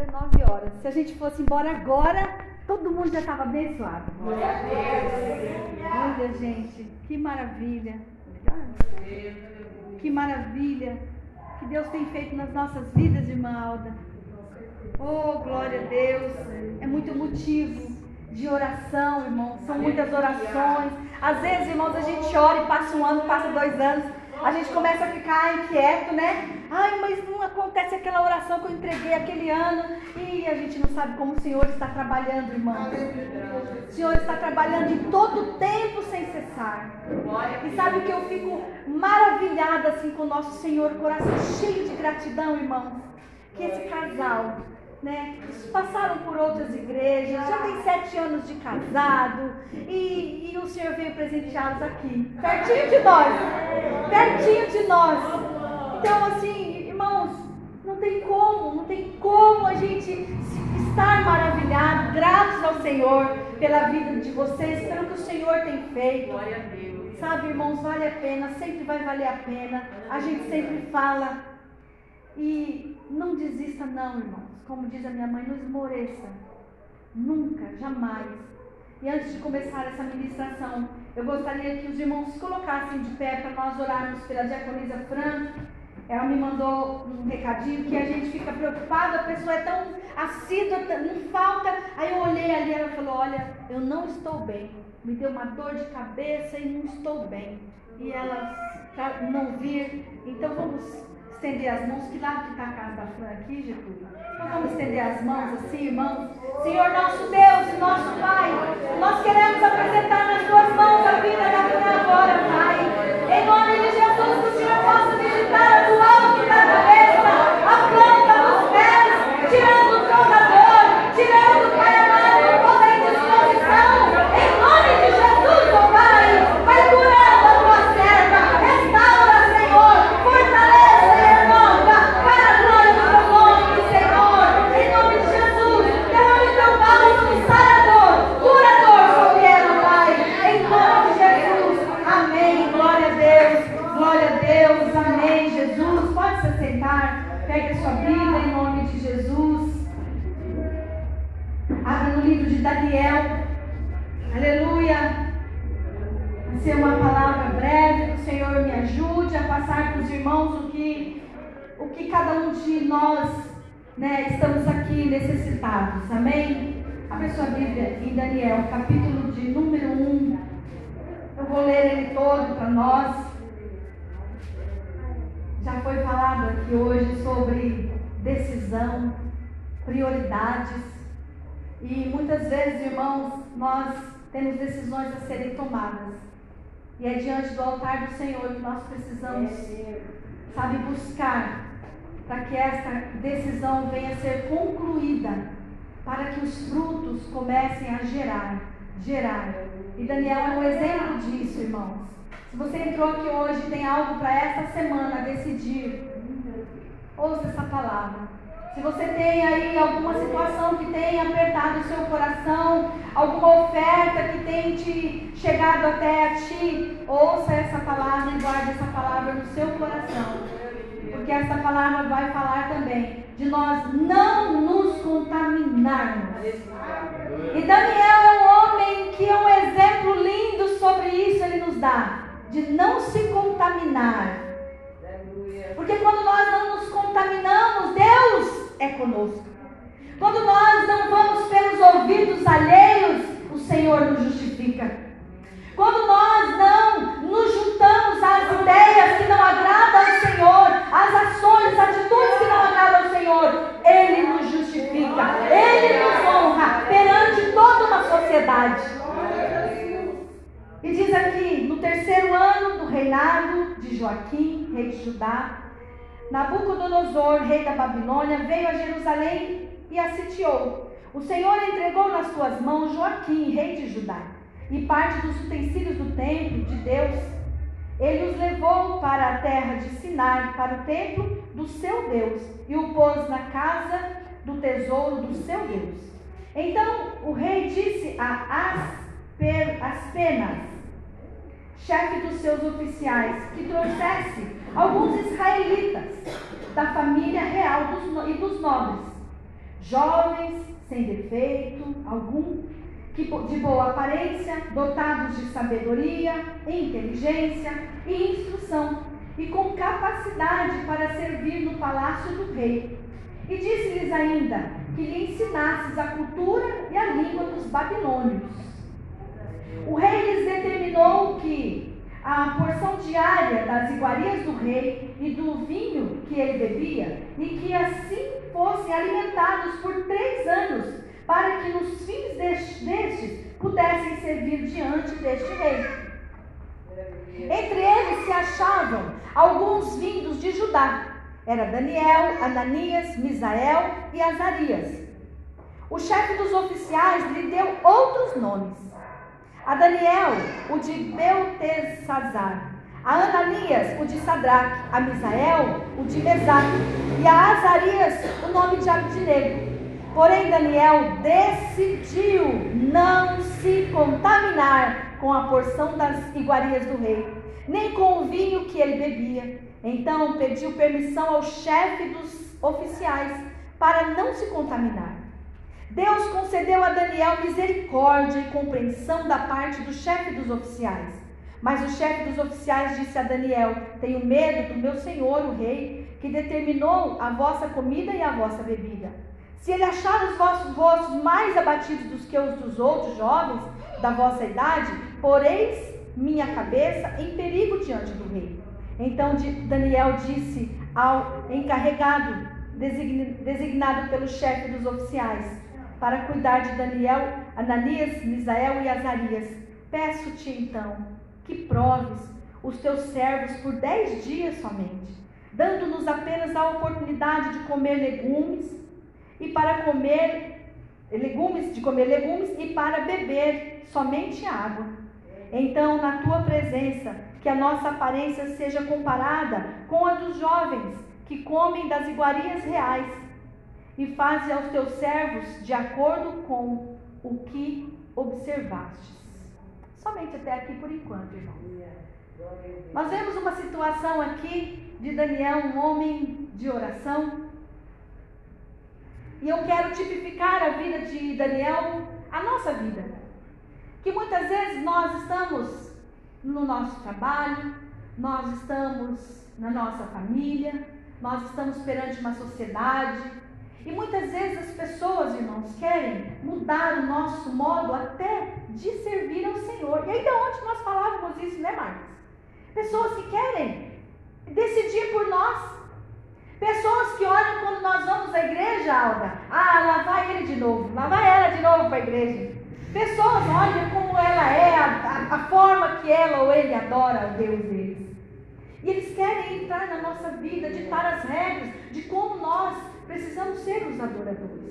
é nove horas. Se a gente fosse embora agora, todo mundo já estava abençoado. Olha, gente, que maravilha. Que maravilha que Deus tem feito nas nossas vidas, irmã Alda. Oh, glória a Deus. É muito motivo de oração, irmãos. São muitas orações. Às vezes, irmãos, a gente ora e passa um ano, passa dois anos. A gente começa a ficar inquieto, né? Ai, mas não acontece aquela oração que eu entreguei aquele ano. E a gente não sabe como o Senhor está trabalhando, irmão. O Senhor está trabalhando em todo tempo sem cessar. E sabe que eu fico maravilhada assim com o nosso Senhor, coração cheio de gratidão, irmãos? Que esse casal né? Passaram por outras igrejas, já tem sete anos de casado e, e o Senhor veio presenteá-los aqui, pertinho de nós, pertinho de nós. Então, assim, irmãos, não tem como, não tem como a gente estar maravilhado, gratos ao Senhor pela vida de vocês, pelo que o Senhor tem feito. Sabe, irmãos, vale a pena, sempre vai valer a pena. A gente sempre fala. E não desista, não, irmãos como diz a minha mãe, não esmoreça. Nunca, jamais. E antes de começar essa ministração, eu gostaria que os irmãos se colocassem de pé para nós orarmos pela diaconisa Fran. Ela me mandou um recadinho que a gente fica preocupado, a pessoa é tão assídua, não falta. Aí eu olhei ali e ela falou: Olha, eu não estou bem. Me deu uma dor de cabeça e não estou bem. E ela não vir. Então vamos estender as mãos. Que lado que está a casa da Fran aqui, Getúlio? Então vamos estender as mãos assim, irmãos. Senhor nosso Deus e nosso Pai, nós queremos apresentar nas tuas mãos a vida da Fran agora, Pai. Em nome de Jesus, que o Senhor possa visitar do alto da cabeça, a planta dos pés, tirando toda dor, tirando, Pai amado, toda indisposição. Em nome de Jesus, oh Pai, vai curando a tua serva, restaura, Senhor, fortalece, irmão, para a glória do teu nome, Senhor. Em nome de Jesus, derrame teu bálsamo sarador, curador sobre ela, Pai. Em nome de Jesus, amém. Glória a Deus, glória a Deus, amém. Jesus, pode se sentar, pegue a sua Bíblia em nome de Jesus. Abra no livro de Daniel. Aleluia. Vai ser uma palavra breve, que o Senhor me ajude a passar para os irmãos o que, o que cada um de nós né, estamos aqui necessitados. Amém? Abre sua Bíblia em Daniel, capítulo de número 1. Eu vou ler ele todo para nós. Já foi falado aqui hoje sobre decisão, prioridades. E muitas vezes, irmãos, nós temos decisões a serem tomadas. E é diante do altar do Senhor que nós precisamos, sabe, buscar para que esta decisão venha a ser concluída, para que os frutos comecem a gerar, gerar. E Daniel é um exemplo disso, irmãos. Se você entrou aqui hoje e tem algo para esta semana decidir, ouça essa palavra. Se você tem aí alguma situação que tenha apertado o seu coração, alguma oferta que tenha te chegado até a ti, ouça essa palavra e guarde essa palavra no seu coração. Porque essa palavra vai falar também de nós não nos contaminarmos. E Daniel é um homem que é um exemplo lindo sobre isso, ele nos dá, de não se contaminar. Porque quando nós não nos contaminamos, Deus é conosco. Quando nós não vamos pelos ouvidos alheios, o Senhor nos justifica. Quando nós não nos juntamos às ideias que não agradam ao Senhor, às ações, atitudes que não agradam ao Senhor, Ele nos justifica, Ele nos honra perante toda uma sociedade. E diz aqui, no terceiro ano do reinado de Joaquim, rei de Judá, Nabucodonosor, rei da Babilônia, veio a Jerusalém e a sitiou. O Senhor entregou nas suas mãos Joaquim, rei de Judá, e parte dos utensílios do templo de Deus. Ele os levou para a terra de Sinai, para o templo do seu Deus, e o pôs na casa do tesouro do seu Deus. Então o rei disse a Aspenas, chefe dos seus oficiais, que trouxesse alguns israelitas da família real dos, e dos nobres, jovens, sem defeito algum, que de boa aparência, dotados de sabedoria, inteligência e instrução, e com capacidade para servir no palácio do rei. E disse-lhes ainda que lhe ensinasses a cultura e a língua dos babilônios. O rei lhes determinou que a porção diária das iguarias do rei e do vinho que ele bebia, e que assim fossem alimentados por três anos, para que nos fins destes pudessem servir diante deste rei. Entre eles se achavam alguns vindos de Judá. Era Daniel, Ananias, Misael e Azarias. O chefe dos oficiais lhe deu outros nomes. A Daniel, o de Beltesazar. A Ananias, o de Sadraque. A Misael, o de Mesaque. E a Azarias, o nome de Abdinego. Porém, Daniel decidiu não se contaminar com a porção das iguarias do rei, nem com o vinho que ele bebia. Então pediu permissão ao chefe dos oficiais para não se contaminar. Deus concedeu a Daniel misericórdia e compreensão da parte do chefe dos oficiais. Mas o chefe dos oficiais disse a Daniel: Tenho medo do meu senhor, o rei, que determinou a vossa comida e a vossa bebida. Se ele achar os vossos rostos mais abatidos do que os dos outros jovens da vossa idade, poreis minha cabeça em perigo diante do rei. Então Daniel disse ao encarregado, designado pelo chefe dos oficiais, para cuidar de Daniel, Ananias, Misael e Azarias: Peço-te então que proves os teus servos por dez dias somente, dando-nos apenas a oportunidade de comer legumes e para comer legumes, de comer legumes e para beber somente água. Então, na tua presença, que a nossa aparência seja comparada com a dos jovens que comem das iguarias reais, e faze aos teus servos de acordo com o que observastes. Somente até aqui por enquanto, irmão. Nós vemos uma situação aqui de Daniel, um homem de oração, e eu quero tipificar a vida de Daniel, a nossa vida. Que muitas vezes nós estamos no nosso trabalho, nós estamos na nossa família, nós estamos perante uma sociedade. E muitas vezes as pessoas, irmãos, querem mudar o nosso modo até de servir ao Senhor. E aí de onde nós falávamos isso, né, Marcos? Pessoas que querem decidir por nós. Pessoas que olham quando nós vamos à igreja, Alda. Ah, lá vai ele de novo. Lá vai ela de novo para a igreja. Pessoas olham como ela é, a, a, a, forma que ela ou ele adora o Deus deles. E eles querem entrar na nossa vida, ditar as regras de como nós precisamos ser os adoradores.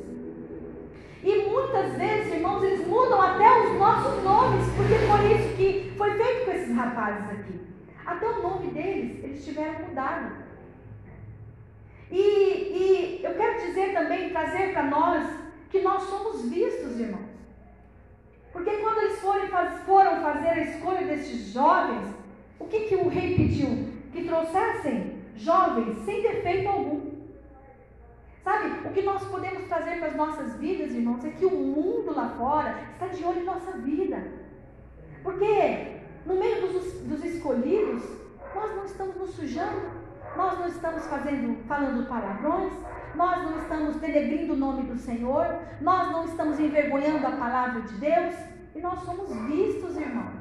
E muitas vezes, irmãos, eles mudam até os nossos nomes, porque foi isso que foi feito com esses rapazes aqui. Até o nome deles, eles tiveram mudado. E, e eu quero dizer também, trazer para nós, que nós somos vistos, irmãos. Porque quando eles foram, foram fazer a escolha desses jovens, o que, que o rei pediu? Que trouxessem jovens sem defeito algum. Sabe, o que nós podemos trazer para as nossas vidas, irmãos, é que o mundo lá fora está de olho em nossa vida. Porque no meio dos, dos escolhidos, nós não estamos nos sujando, nós não estamos fazendo, falando palavrões, nós não estamos denegrindo o nome do Senhor, nós não estamos envergonhando a palavra de Deus, e nós somos vistos, irmãos.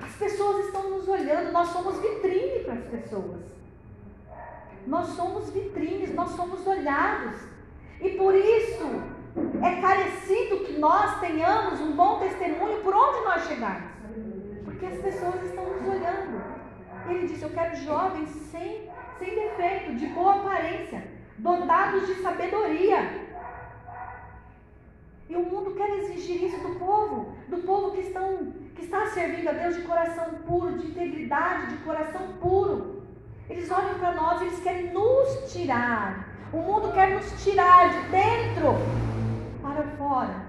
As pessoas estão nos olhando, nós somos vitrine para as pessoas. Nós somos vitrines, nós somos olhados. E por isso é carecido que nós tenhamos um bom testemunho por onde nós chegarmos. Porque as pessoas estão nos olhando. Ele disse: Eu quero jovens sem, sem defeito, de boa aparência, dotados de sabedoria. E o mundo quer exigir isso do povo, do povo que, estão, que está servindo a Deus de coração puro, de integridade, de coração puro. Eles olham para nós e eles querem nos tirar. O mundo quer nos tirar de dentro para fora.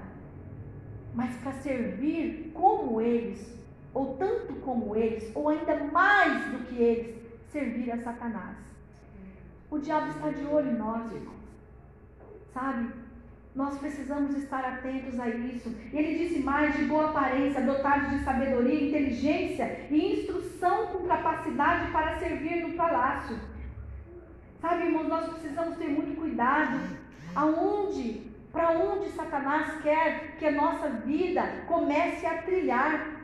Mas para servir como eles, ou tanto como eles, ou ainda mais do que eles, servir a Satanás. O diabo está de olho em nós, irmãos. sabe? Nós precisamos estar atentos a isso. Ele disse mais: de boa aparência, dotados de sabedoria, inteligência e instrução com capacidade para servir no palácio. Sabe, irmãos, nós precisamos ter muito cuidado. Aonde, para onde Satanás quer que a nossa vida comece a trilhar.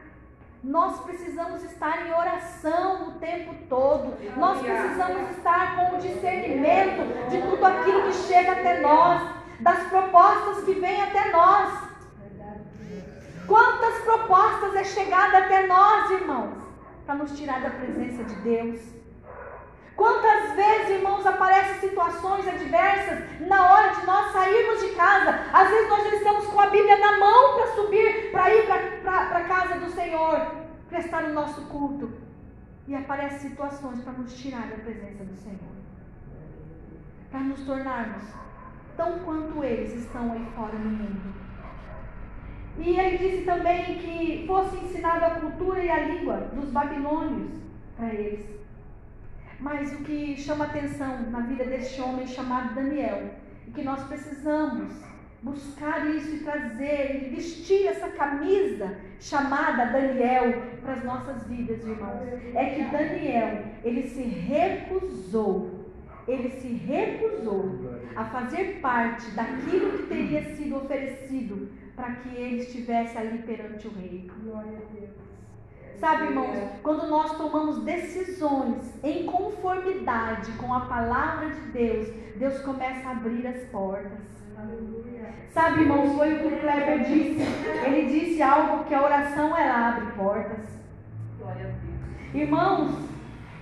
Nós precisamos estar em oração o tempo todo. Nós precisamos estar com o discernimento de tudo aquilo que chega até nós das propostas que vêm até nós. Quantas propostas é chegada até nós, irmãos, para nos tirar da presença de Deus? Quantas vezes, irmãos, aparecem situações adversas na hora de nós sairmos de casa? Às vezes nós estamos com a Bíblia na mão para subir, para ir para a casa do Senhor, prestar o nosso culto. E aparecem situações para nos tirar da presença do Senhor, para nos tornarmos tão quanto eles estão aí fora no mundo. E ele disse também que fosse ensinada a cultura e a língua dos babilônios para eles. Mas o que chama atenção na vida deste homem chamado Daniel, e que nós precisamos buscar isso e trazer e vestir essa camisa chamada Daniel para as nossas vidas, irmãos, é que Daniel, ele se recusou ele se recusou a fazer parte daquilo que teria sido oferecido para que ele estivesse ali perante o rei. Sabe, irmãos, quando nós tomamos decisões em conformidade com a palavra de Deus, Deus começa a abrir as portas. Sabe, irmãos, foi o que o Kleber disse. Ele disse algo que a oração ela abre portas. Irmãos,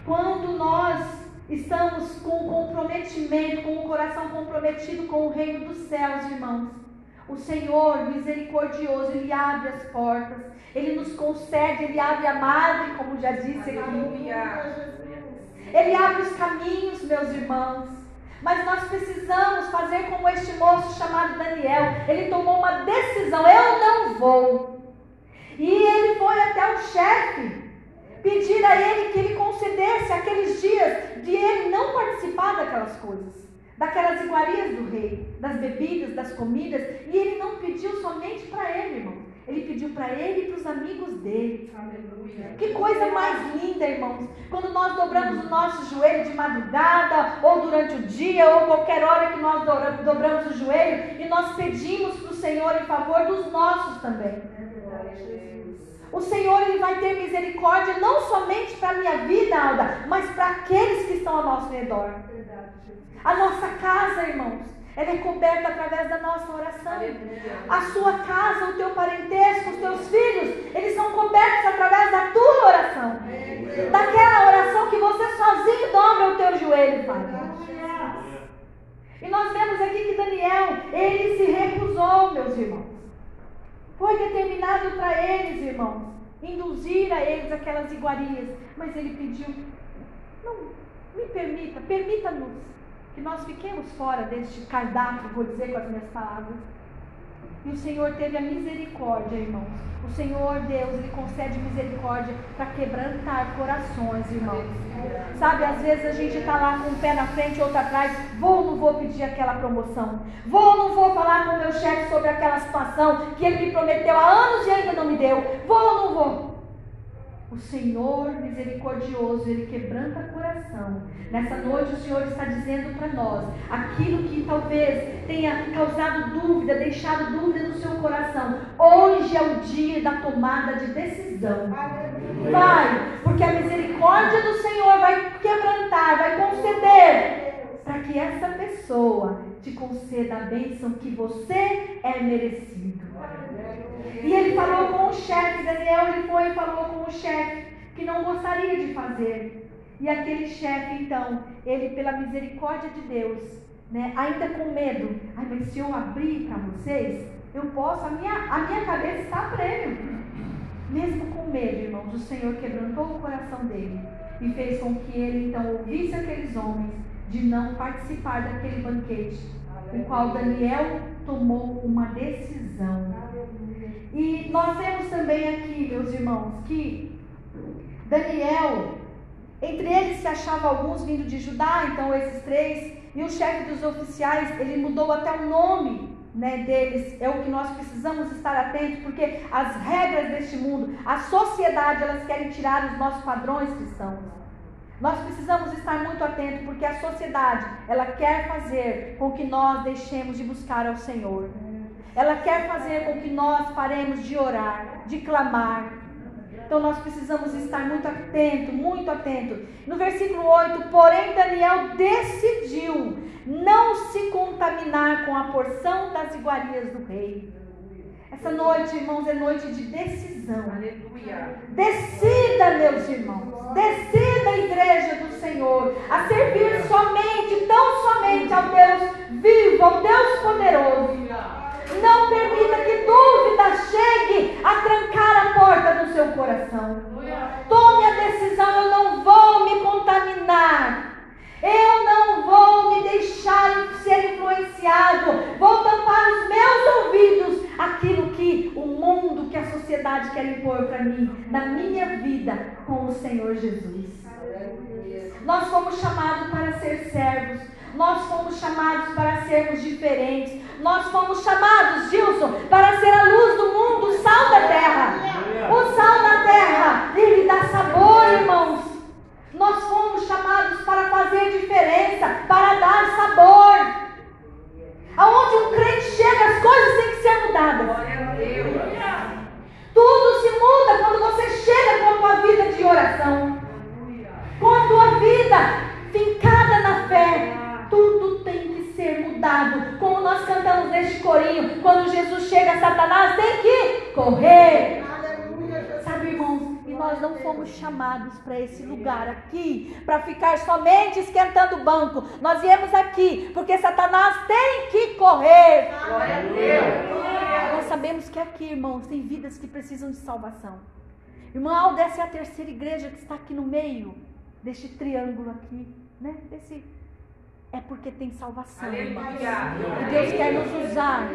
quando nós Estamos com comprometimento, com o coração comprometido com o reino dos céus, irmãos. O Senhor misericordioso, Ele abre as portas, Ele nos concede, Ele abre a madre, como já disse aqui. Ele abre os caminhos, meus irmãos. Mas nós precisamos fazer como este moço chamado Daniel. Ele tomou uma decisão: eu não vou. E ele foi até o chefe pedir a ele que ele concedesse aqueles dias de ele não participar daquelas coisas, daquelas iguarias do rei, das bebidas, das comidas, e ele não pediu somente para ele, irmão. Ele pediu para ele e para os amigos dele. Aleluia. Que coisa mais linda, irmãos. Quando nós dobramos o nosso joelho de madrugada, ou durante o dia, ou qualquer hora que nós dobramos o joelho, e nós pedimos para o Senhor em favor dos nossos também. O Senhor ele vai ter misericórdia não somente para a minha vida, Alda, mas para aqueles que estão ao nosso redor. A nossa casa, irmãos, ela é coberta através da nossa oração. A sua casa, o teu parentesco, os teus filhos, eles são cobertos através da tua oração. Daquela oração que você sozinho dobra o teu joelho, Pai. E nós vemos aqui que Daniel, ele se recusou, meus irmãos. Foi determinado para eles, irmãos, induzir a eles aquelas iguarias. Mas ele pediu: não, me permita, permita-nos que nós fiquemos fora deste cardápio, vou dizer com as minhas palavras. E o Senhor teve a misericórdia, irmãos. O Senhor Deus, Ele concede misericórdia para quebrantar corações, irmãos. Sabe, às vezes a gente está lá com um pé na frente, outro atrás. Vou ou não vou pedir aquela promoção? Vou ou não vou falar com o meu chefe sobre aquela situação que ele me prometeu há anos e ainda não me deu? Vou ou não vou? O Senhor misericordioso, Ele quebranta o coração. Nessa noite o Senhor está dizendo para nós aquilo que talvez tenha causado dúvida, deixado dúvida no seu coração. Hoje é o dia da tomada de decisão. Vai, porque a misericórdia do Senhor vai quebrantar, vai conceder para que essa pessoa te conceda a bênção que você é merecido. E ele falou com o chefe, Daniel, ele foi e falou com o chefe que não gostaria de fazer. E aquele chefe, então, ele, pela misericórdia de Deus, né, ainda com medo, ai, mas se eu abrir para vocês, eu posso, a minha, a minha cabeça está prêmio. Mesmo com medo, irmãos, o Senhor quebrantou o coração dele e fez com que ele, então, ouvisse aqueles homens de não participar daquele banquete, o qual Daniel tomou uma decisão. E nós vemos também aqui, meus irmãos, que Daniel, Entre eles se achavam alguns vindo de Judá, então esses três, e o chefe dos oficiais, ele mudou até o nome né, deles. É o que nós precisamos estar atentos, porque as regras deste mundo, a sociedade, elas querem tirar os nossos padrões cristãos. Nós precisamos estar muito atentos, porque a sociedade, ela quer fazer com que nós deixemos de buscar ao Senhor. Ela quer fazer com que nós paremos de orar, de clamar, então nós precisamos estar muito atento, muito atento. No versículo 8, porém Daniel decidiu não se contaminar com a porção das iguarias do rei. Essa noite, irmãos, é noite de decisão. Aleluia. Decida, meus irmãos. Decida, igreja do Senhor, a servir somente, tão somente ao Deus vivo, ao Deus poderoso. Não permita que dúvida chegue a trancar a porta do seu coração. Tome a decisão, eu não vou me contaminar. Eu não vou me deixar ser influenciado. Vou tampar os meus ouvidos aquilo que o mundo, que a sociedade quer impor para mim, na minha vida com o Senhor Jesus. Nós fomos chamados para ser servos. Nós fomos chamados para sermos diferentes. Nós fomos chamados, Gilson, para ser a luz do mundo, o sal da terra. O sal da terra, ele dá sabor, irmãos. Nós fomos chamados para fazer diferença, para dar sabor. Aonde um crente chega, as coisas têm que ser mudadas. Tudo se muda quando você chega com a tua vida de oração. Com a tua vida fincada na fé. Mudado. Como nós cantamos neste corinho, quando Jesus chega, Satanás tem que correr. Sabe, irmãos, e nós não fomos chamados para esse lugar aqui, para ficar somente esquentando o banco. Nós viemos aqui porque Satanás tem que correr. Glória a Deus. Nós sabemos que aqui, irmãos, tem vidas que precisam de salvação. Irmã Alda, essa é a terceira igreja que está aqui no meio deste triângulo aqui, né? Desse é porque tem salvação. E Deus quer nos usar.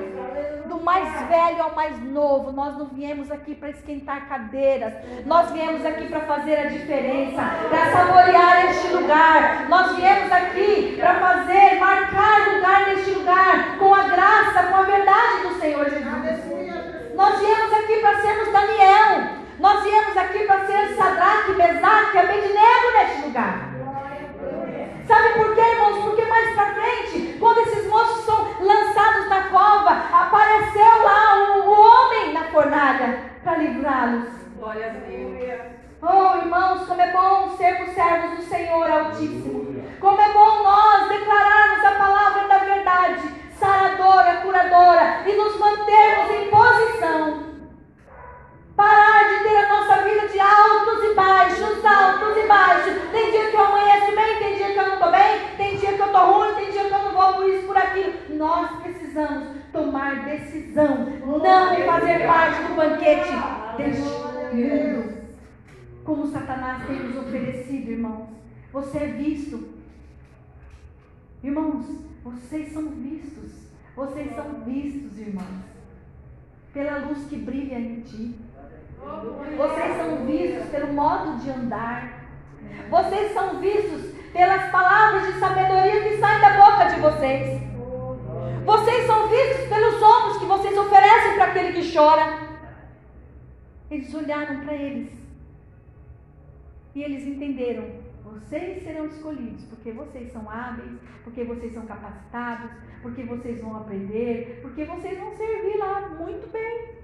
Do mais velho ao mais novo. Nós não viemos aqui para esquentar cadeiras. Nós viemos aqui para fazer a diferença. Para saborear este lugar. Nós viemos aqui para fazer, marcar lugar neste lugar. Com a graça, com a verdade do Senhor Jesus. Nós viemos aqui para sermos Daniel. Nós viemos aqui para ser Sadraque, Mesaque, Abednego neste lugar. Sabe por quê, irmãos? Porque mais para frente, quando esses moços são lançados na cova, apareceu lá o, o homem na fornalha para livrá-los. Glória a Deus. Oh, irmãos, como é bom sermos servos do Senhor Altíssimo. Como é bom nós declararmos a palavra da verdade, saradora, curadora, e nos mantermos em posição Parar de ter a nossa vida de altos e baixos, altos e baixos. Tem dia que eu amanheço bem, tem dia que eu não estou bem, tem dia que eu estou ruim, tem dia que eu não vou por isso, por aquilo. Nós precisamos tomar decisão, não fazer parte do banquete deste mundo. Como Satanás tem nos oferecido, irmãos. Você é visto. Irmãos, vocês são vistos. Vocês são vistos, irmãos. Pela luz que brilha em ti. Vocês são vistos pelo modo de andar. Vocês são vistos pelas palavras de sabedoria que saem da boca de vocês. Vocês são vistos pelos ombros que vocês oferecem para aquele que chora. Eles olharam para eles e eles entenderam: vocês serão escolhidos porque vocês são hábeis, porque vocês são capacitados, porque vocês vão aprender, porque vocês vão servir lá muito bem.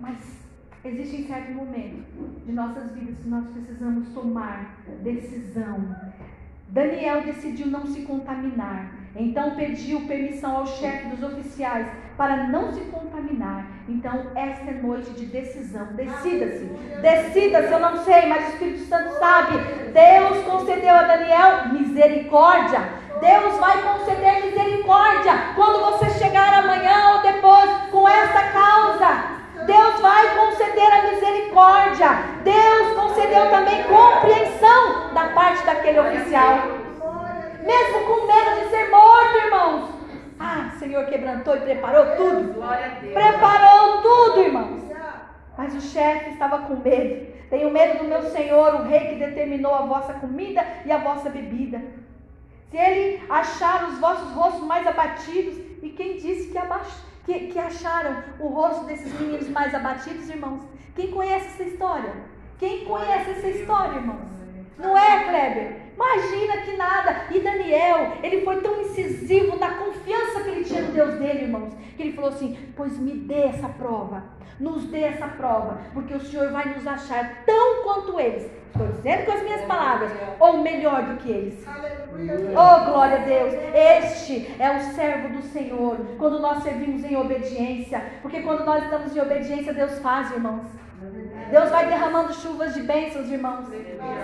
Mas existe um certo momento de nossas vidas que nós precisamos tomar decisão. Daniel decidiu não se contaminar. Então pediu permissão ao chefe dos oficiais para não se contaminar. Então, esta é noite de decisão. Decida-se. Decida-se. Eu não sei, mas o Espírito Santo sabe. Deus concedeu a Daniel misericórdia. Deus vai conceder misericórdia quando você chegar amanhã ou depois com esta causa. Deus vai conceder a misericórdia. Deus concedeu também compreensão da parte daquele oficial. Mesmo com medo de ser morto, irmãos. Ah, o Senhor quebrantou e preparou tudo. Preparou tudo, irmãos. Mas o chefe estava com medo. Tenho medo do meu senhor, o rei que determinou a vossa comida e a vossa bebida. Se ele achar os vossos rostos mais abatidos, e quem disse que, que, que acharam o rosto desses meninos mais abatidos, irmãos? Quem conhece essa história? Quem conhece essa história, irmãos? Não é, Kleber? Imagina que nada. E Daniel, ele foi tão incisivo na confiança que ele tinha no Deus dele, irmãos, que ele falou assim: Pois me dê essa prova, nos dê essa prova, porque o Senhor vai nos achar tão quanto eles. Estou dizendo com as minhas palavras, ou melhor do que eles. Oh, glória a Deus! Este é o servo do Senhor, quando nós servimos em obediência, porque quando nós estamos em obediência, Deus faz, irmãos. Deus vai derramando chuvas de bênçãos, irmãos.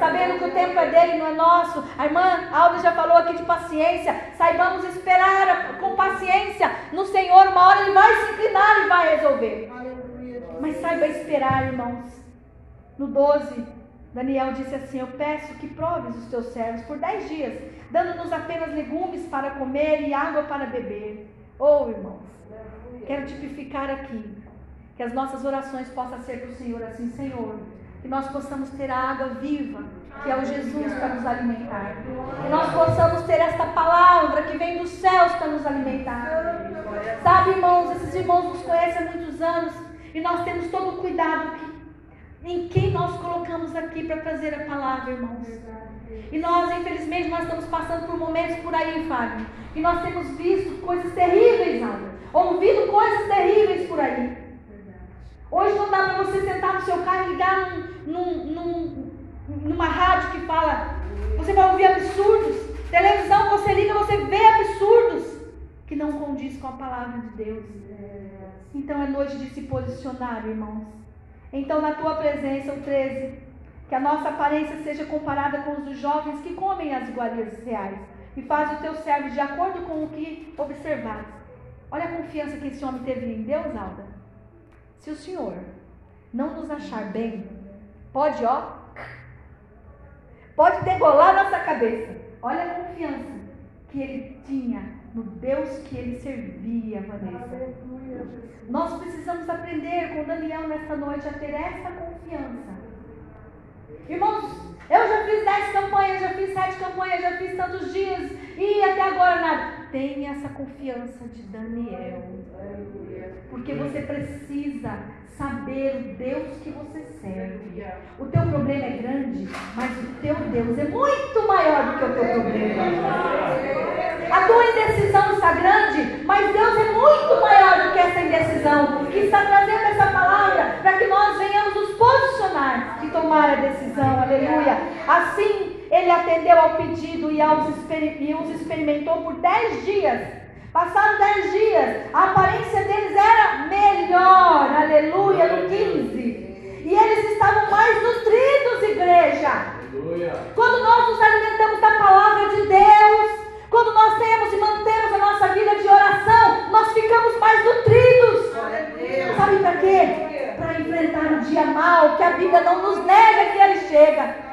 Sabendo que o tempo é dele, não é nosso. A irmã Alda já falou aqui de paciência. Saibamos esperar com paciência no Senhor. Uma hora ele vai se inclinar e vai resolver. Mas saiba esperar, irmãos. No 12, Daniel disse assim: Eu peço que proves os teus servos por dez dias, dando-nos apenas legumes para comer e água para beber. Oh, irmãos, quero tipificar aqui que as nossas orações possam ser para o Senhor assim, Senhor. Que nós possamos ter a água viva, que é o Jesus para nos alimentar. Que nós possamos ter esta palavra que vem dos céus para nos alimentar. Sabe, irmãos, esses irmãos nos conhecem há muitos anos e nós temos todo o cuidado em quem nós colocamos aqui para trazer a palavra, irmãos. E nós, infelizmente, nós estamos passando por momentos por aí, Fábio, e nós temos visto coisas terríveis, Ana, ouvido coisas terríveis por aí. Hoje não dá para você sentar no seu carro e ligar num, num, numa rádio que fala. Você vai ouvir absurdos. Televisão, você liga, você vê absurdos que não condiz com a palavra de Deus. Então é noite de se posicionar, irmãos. Então, na tua presença, o 13, que a nossa aparência seja comparada com os dos jovens que comem as iguarias reais, e faz o teu servo de acordo com o que observares. Olha a confiança que esse homem teve em Deus, Alda. Se o Senhor não nos achar bem, pode, ó, pode degolar nossa cabeça. Olha a confiança que ele tinha no Deus que ele servia, Vanessa. Nós precisamos aprender com Daniel nesta noite a ter essa confiança. Irmãos, eu já fiz dez campanhas, já fiz sete campanhas, já fiz tantos dias e até agora nada. Tenha essa confiança de Daniel. Porque você precisa saber o Deus que você serve. O teu problema é grande, mas o teu Deus é muito maior do que o teu problema. A tua indecisão está grande, mas Deus é muito maior do que essa indecisão. Que está trazendo essa palavra para que nós venhamos nos posicionar e tomar a decisão. Aleluia. Assim, ele atendeu ao pedido e, aos, e os experimentou por dez dias. Passaram dez dias, a aparência deles era melhor, aleluia, no 15. E eles estavam mais nutridos, igreja. Aleluia. Quando nós nos alimentamos da palavra de Deus, quando nós temos e mantemos a nossa vida de oração, nós ficamos mais nutridos. Sabe para quê? Para enfrentar o dia mal, que a Bíblia não nos nega que ele chega.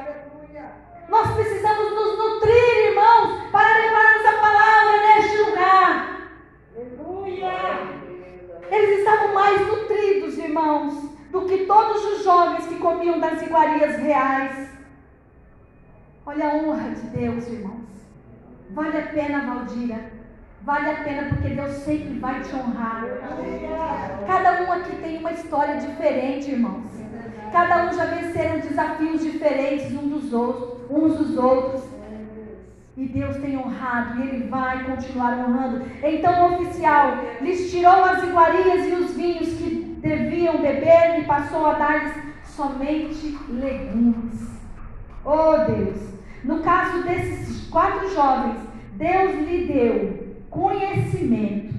Nós precisamos nos nutrir, irmãos, para levarmos a palavra neste lugar. Aleluia! Eles estavam mais nutridos, irmãos, do que todos os jovens que comiam das iguarias reais. Olha a honra de Deus, irmãos. Vale a pena, Valdira. Vale a pena porque Deus sempre vai te honrar. Cada um aqui tem uma história diferente, irmãos. Cada um já venceram desafios diferentes um dos outros, uns dos outros. E Deus tem honrado e Ele vai continuar honrando. Então o oficial lhes tirou as iguarias e os vinhos que deviam beber e passou a dar-lhes somente legumes. Oh Deus! No caso desses quatro jovens, Deus lhe deu conhecimento.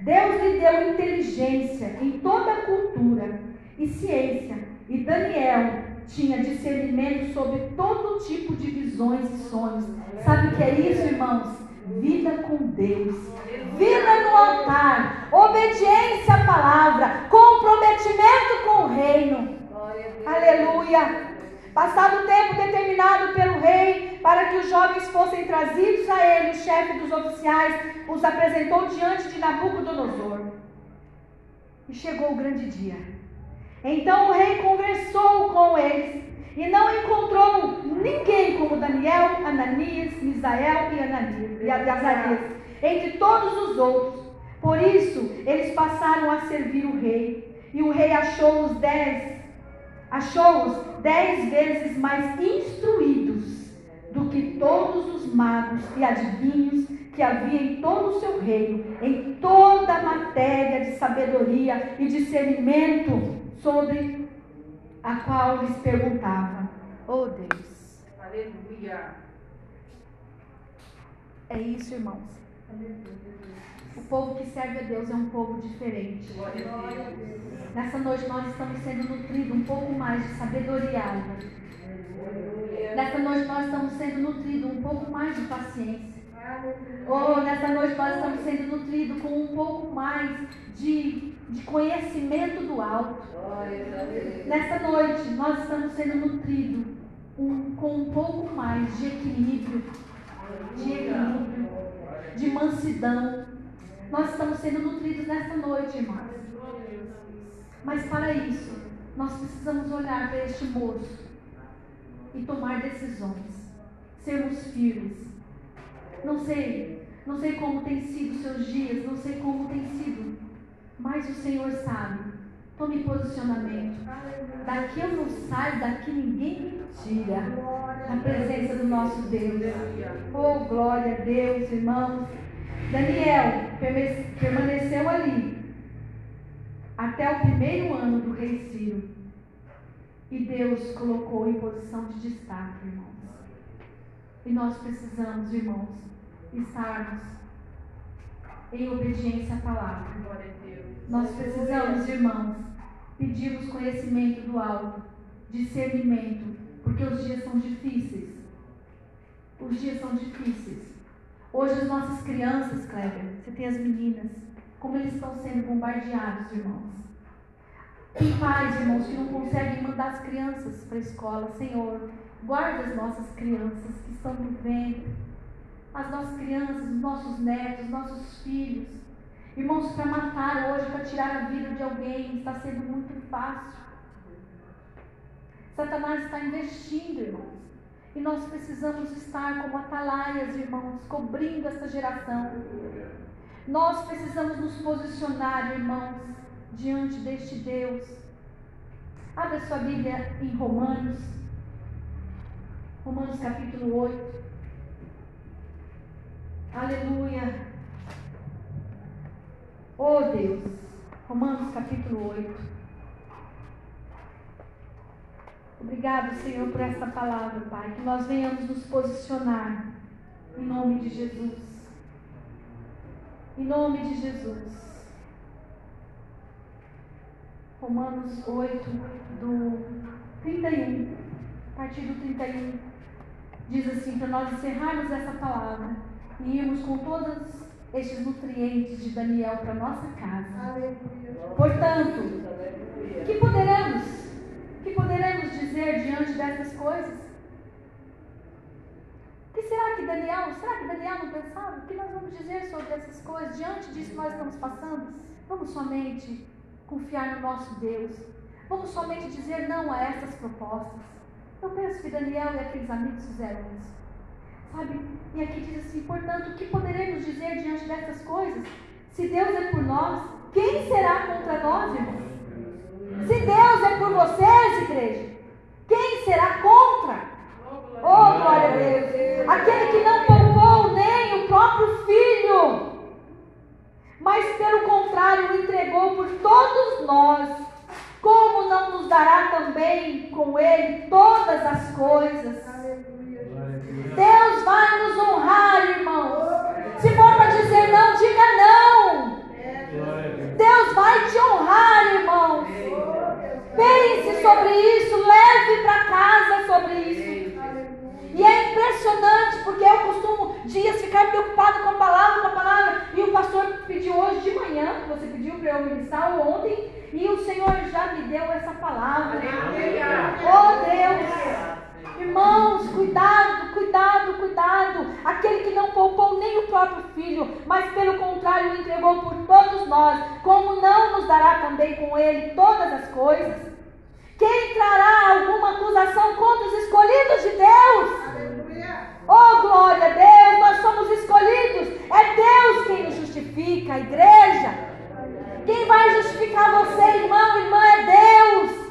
Deus lhe deu inteligência em toda a cultura e ciência. E Daniel tinha discernimento sobre todo tipo de visões e sonhos. Sabe o que é isso, irmãos? Vida com Deus, vida no altar, obediência à palavra, comprometimento com o reino. Aleluia. Passado o tempo determinado pelo rei para que os jovens fossem trazidos a ele, o chefe dos oficiais os apresentou diante de Nabucodonosor. E chegou o grande dia Então o rei conversou com eles e não encontrou ninguém como Daniel, Ananias, Misael e Ananias, e Azarias, entre todos os outros. Por isso, eles passaram a servir o rei. E o rei achou-os dez, achou-os dez vezes mais instruídos do que todos os magos e adivinhos que havia em todo o seu reino, em toda a matéria de sabedoria e discernimento sobre a qual lhes perguntava. Oh Deus. Aleluia. É isso, irmãos. O povo que serve a Deus é um povo diferente. Nessa noite nós estamos sendo nutridos um pouco mais de sabedoria. Nessa noite nós estamos sendo nutridos um pouco mais de paciência. Oh, nessa noite nós estamos sendo nutridos com um pouco mais de, de conhecimento do alto. Nessa noite nós estamos sendo nutridos um, com um pouco mais de equilíbrio, de equilíbrio, de mansidão. Nós estamos sendo nutridos nessa noite, irmãos. Mas para isso, nós precisamos olhar para este moço e tomar decisões, sermos firmes não sei, não sei como tem sido seus dias, não sei como tem sido, mas o Senhor sabe. Tome posicionamento. Daqui eu não saio, daqui ninguém me tira. Na presença do nosso Deus. Oh, glória a Deus, irmãos. Daniel permaneceu ali até o primeiro ano do rei Ciro. E Deus colocou em posição de destaque, irmãos. E nós precisamos, irmãos, estarmos em obediência à palavra. Nós precisamos, irmãos, pedirmos conhecimento do alto, discernimento, porque os dias são difíceis. Os dias são difíceis. Hoje as nossas crianças, Kleber, você tem as meninas, como eles estão sendo bombardeados, irmãos. Tem pais, irmãos, que não conseguem mandar as crianças para a escola. Senhor, guarda as nossas crianças que estão no as nossas crianças, os nossos netos, os nossos filhos. Irmãos, para matar hoje, para tirar a vida de alguém, está sendo muito fácil. Satanás está investindo, irmãos. E nós precisamos estar como atalaias, irmãos, cobrindo essa geração. Nós precisamos nos posicionar, irmãos, diante deste Deus. Abra sua Bíblia em Romanos, Romanos capítulo 8. Aleluia. Oh Deus. Romanos capítulo 8. Obrigado, Senhor, por esta palavra, Pai. Que nós venhamos nos posicionar em nome de Jesus. Em nome de Jesus. Romanos 8, do 31, a partir do 31, diz assim: para nós encerrarmos essa palavra e irmos com todos estes nutrientes de Daniel para nossa casa. Portanto, que poderemos, que poderemos dizer diante dessas coisas? que será que Daniel, será que Daniel não pensava? O que nós vamos dizer sobre essas coisas diante disso que nós estamos passando? Vamos somente confiar no nosso Deus. Vamos somente dizer não a essas propostas. Eu penso que Daniel e aqueles amigos fizeram isso. Sabe? E aqui diz assim: portanto, o que poderemos dizer diante dessas coisas? Se Deus é por nós, quem será contra nós, irmãos? Se Deus é por vocês, igreja, quem será contra? Oh, glória a Deus! Aquele que não poupou nem o próprio filho, mas pelo contrário o entregou por todos nós, como não nos dará também com ele todas as coisas? Deus vai nos honrar, irmãos. Se for para dizer não, diga não. Deus vai te honrar, irmãos. Pense sobre isso, leve para casa sobre isso. E é impressionante, porque eu costumo dias ficar preocupado com a palavra, com a palavra. E o pastor pediu hoje de manhã, você pediu para eu ministrar ontem, e o Senhor já me deu essa palavra. Oh Deus! Irmãos, cuidado, cuidado, cuidado. Aquele que não poupou nem o próprio filho, mas pelo contrário o entregou por todos nós, como não nos dará também com ele todas as coisas? Quem trará alguma acusação contra os escolhidos de Deus? Oh, glória a Deus, nós somos escolhidos. É Deus quem nos justifica, a igreja. Quem vai justificar você, irmão, irmã, é Deus.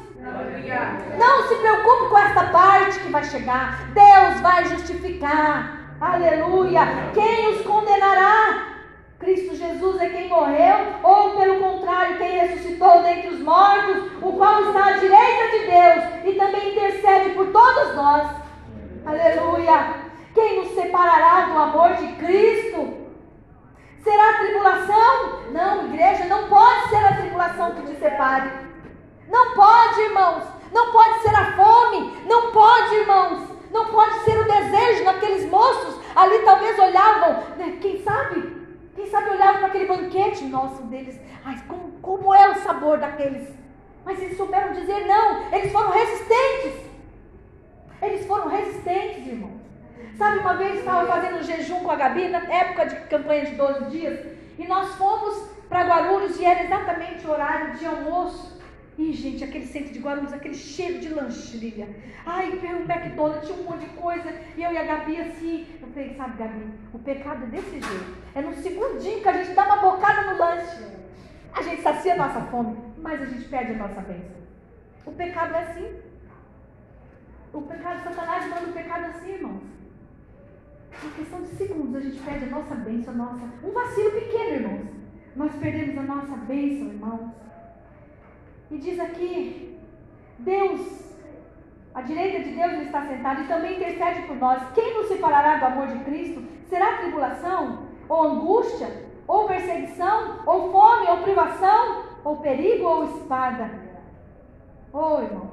Não se preocupe com essa parte que vai chegar. Deus vai justificar. Aleluia. Quem os condenará? Cristo Jesus é quem morreu, ou pelo contrário, quem ressuscitou dentre os mortos, o qual está à direita de Deus e também intercede por todos nós. Aleluia. Quem nos separará do amor de Cristo? Será a tribulação? Não, igreja, não pode ser a tribulação que te separe. Não pode, irmãos. Não pode ser a fome. Não pode, irmãos. Não pode ser o desejo daqueles moços. Ali talvez olhavam, né, quem sabe? Quem sabe olhavam para aquele banquete nosso deles. Ai, como, como é o sabor daqueles? Mas eles souberam dizer não. Eles foram resistentes. Eles foram resistentes, irmãos. Sabe, uma vez estava fazendo um jejum com a Gabi, na época de campanha de 12 dias, e nós fomos para Guarulhos e era exatamente o horário de almoço. E, gente, aquele centro de Guarulhos, aquele cheiro de lanche, Lívia. Ai, um McDonald's, tinha um monte de coisa. E eu e a Gabi assim. Eu falei, sabe, Gabi, o pecado é desse jeito. É no segundinho que a gente dá uma bocada no lanche. A gente sacia a nossa fome, mas a gente perde a nossa bênção. O pecado é assim. O pecado, Satanás manda o pecado assim, irmãos. Em questão de segundos, a gente perde a nossa bênção, a nossa. Um vacilo pequeno, irmãos. Nós perdemos a nossa bênção, irmãos. E diz aqui: Deus, a direita de Deus está sentado e também intercede por nós. Quem nos separará do amor de Cristo? Será tribulação? Ou angústia? Ou perseguição? Ou fome? Ou privação? Ou perigo? Ou espada? Oh, irmãos,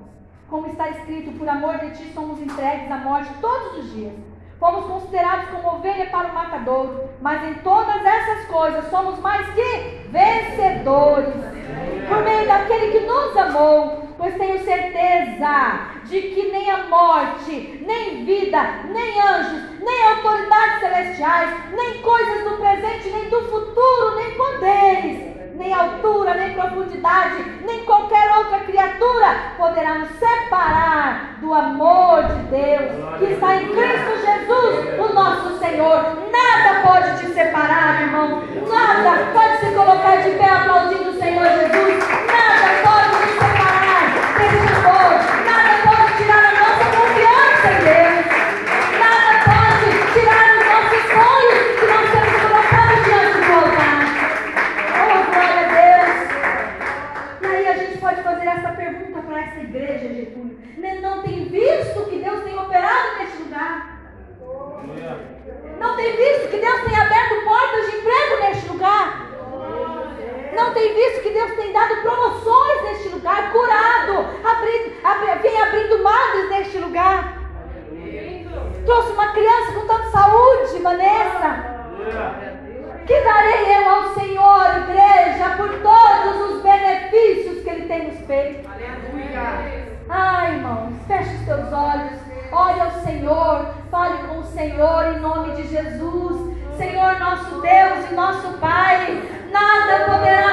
como está escrito, por amor de ti somos entregues à morte todos os dias. Fomos considerados como ovelha para o matadouro, mas em todas essas coisas somos mais que vencedores. Por meio daquele que nos amou, pois tenho certeza de que nem a morte, nem vida, nem anjos, nem autoridades celestiais, nem coisas do presente, nem do futuro, nem poderes nem altura, nem profundidade, nem qualquer outra criatura poderá nos separar do amor de Deus que está em Cristo Jesus, o nosso Senhor. Nada pode te separar, irmão. Nada pode se colocar de pé aplaudindo o Senhor Jesus. Nada nosso Deus e nosso Pai. Nada poderá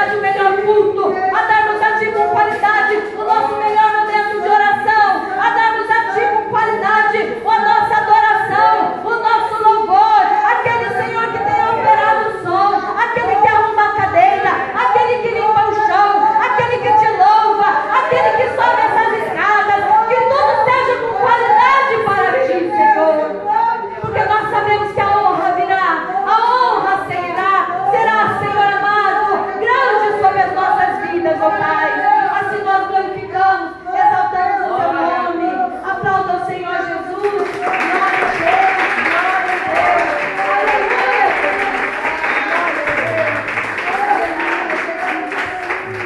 verdade, o melhor.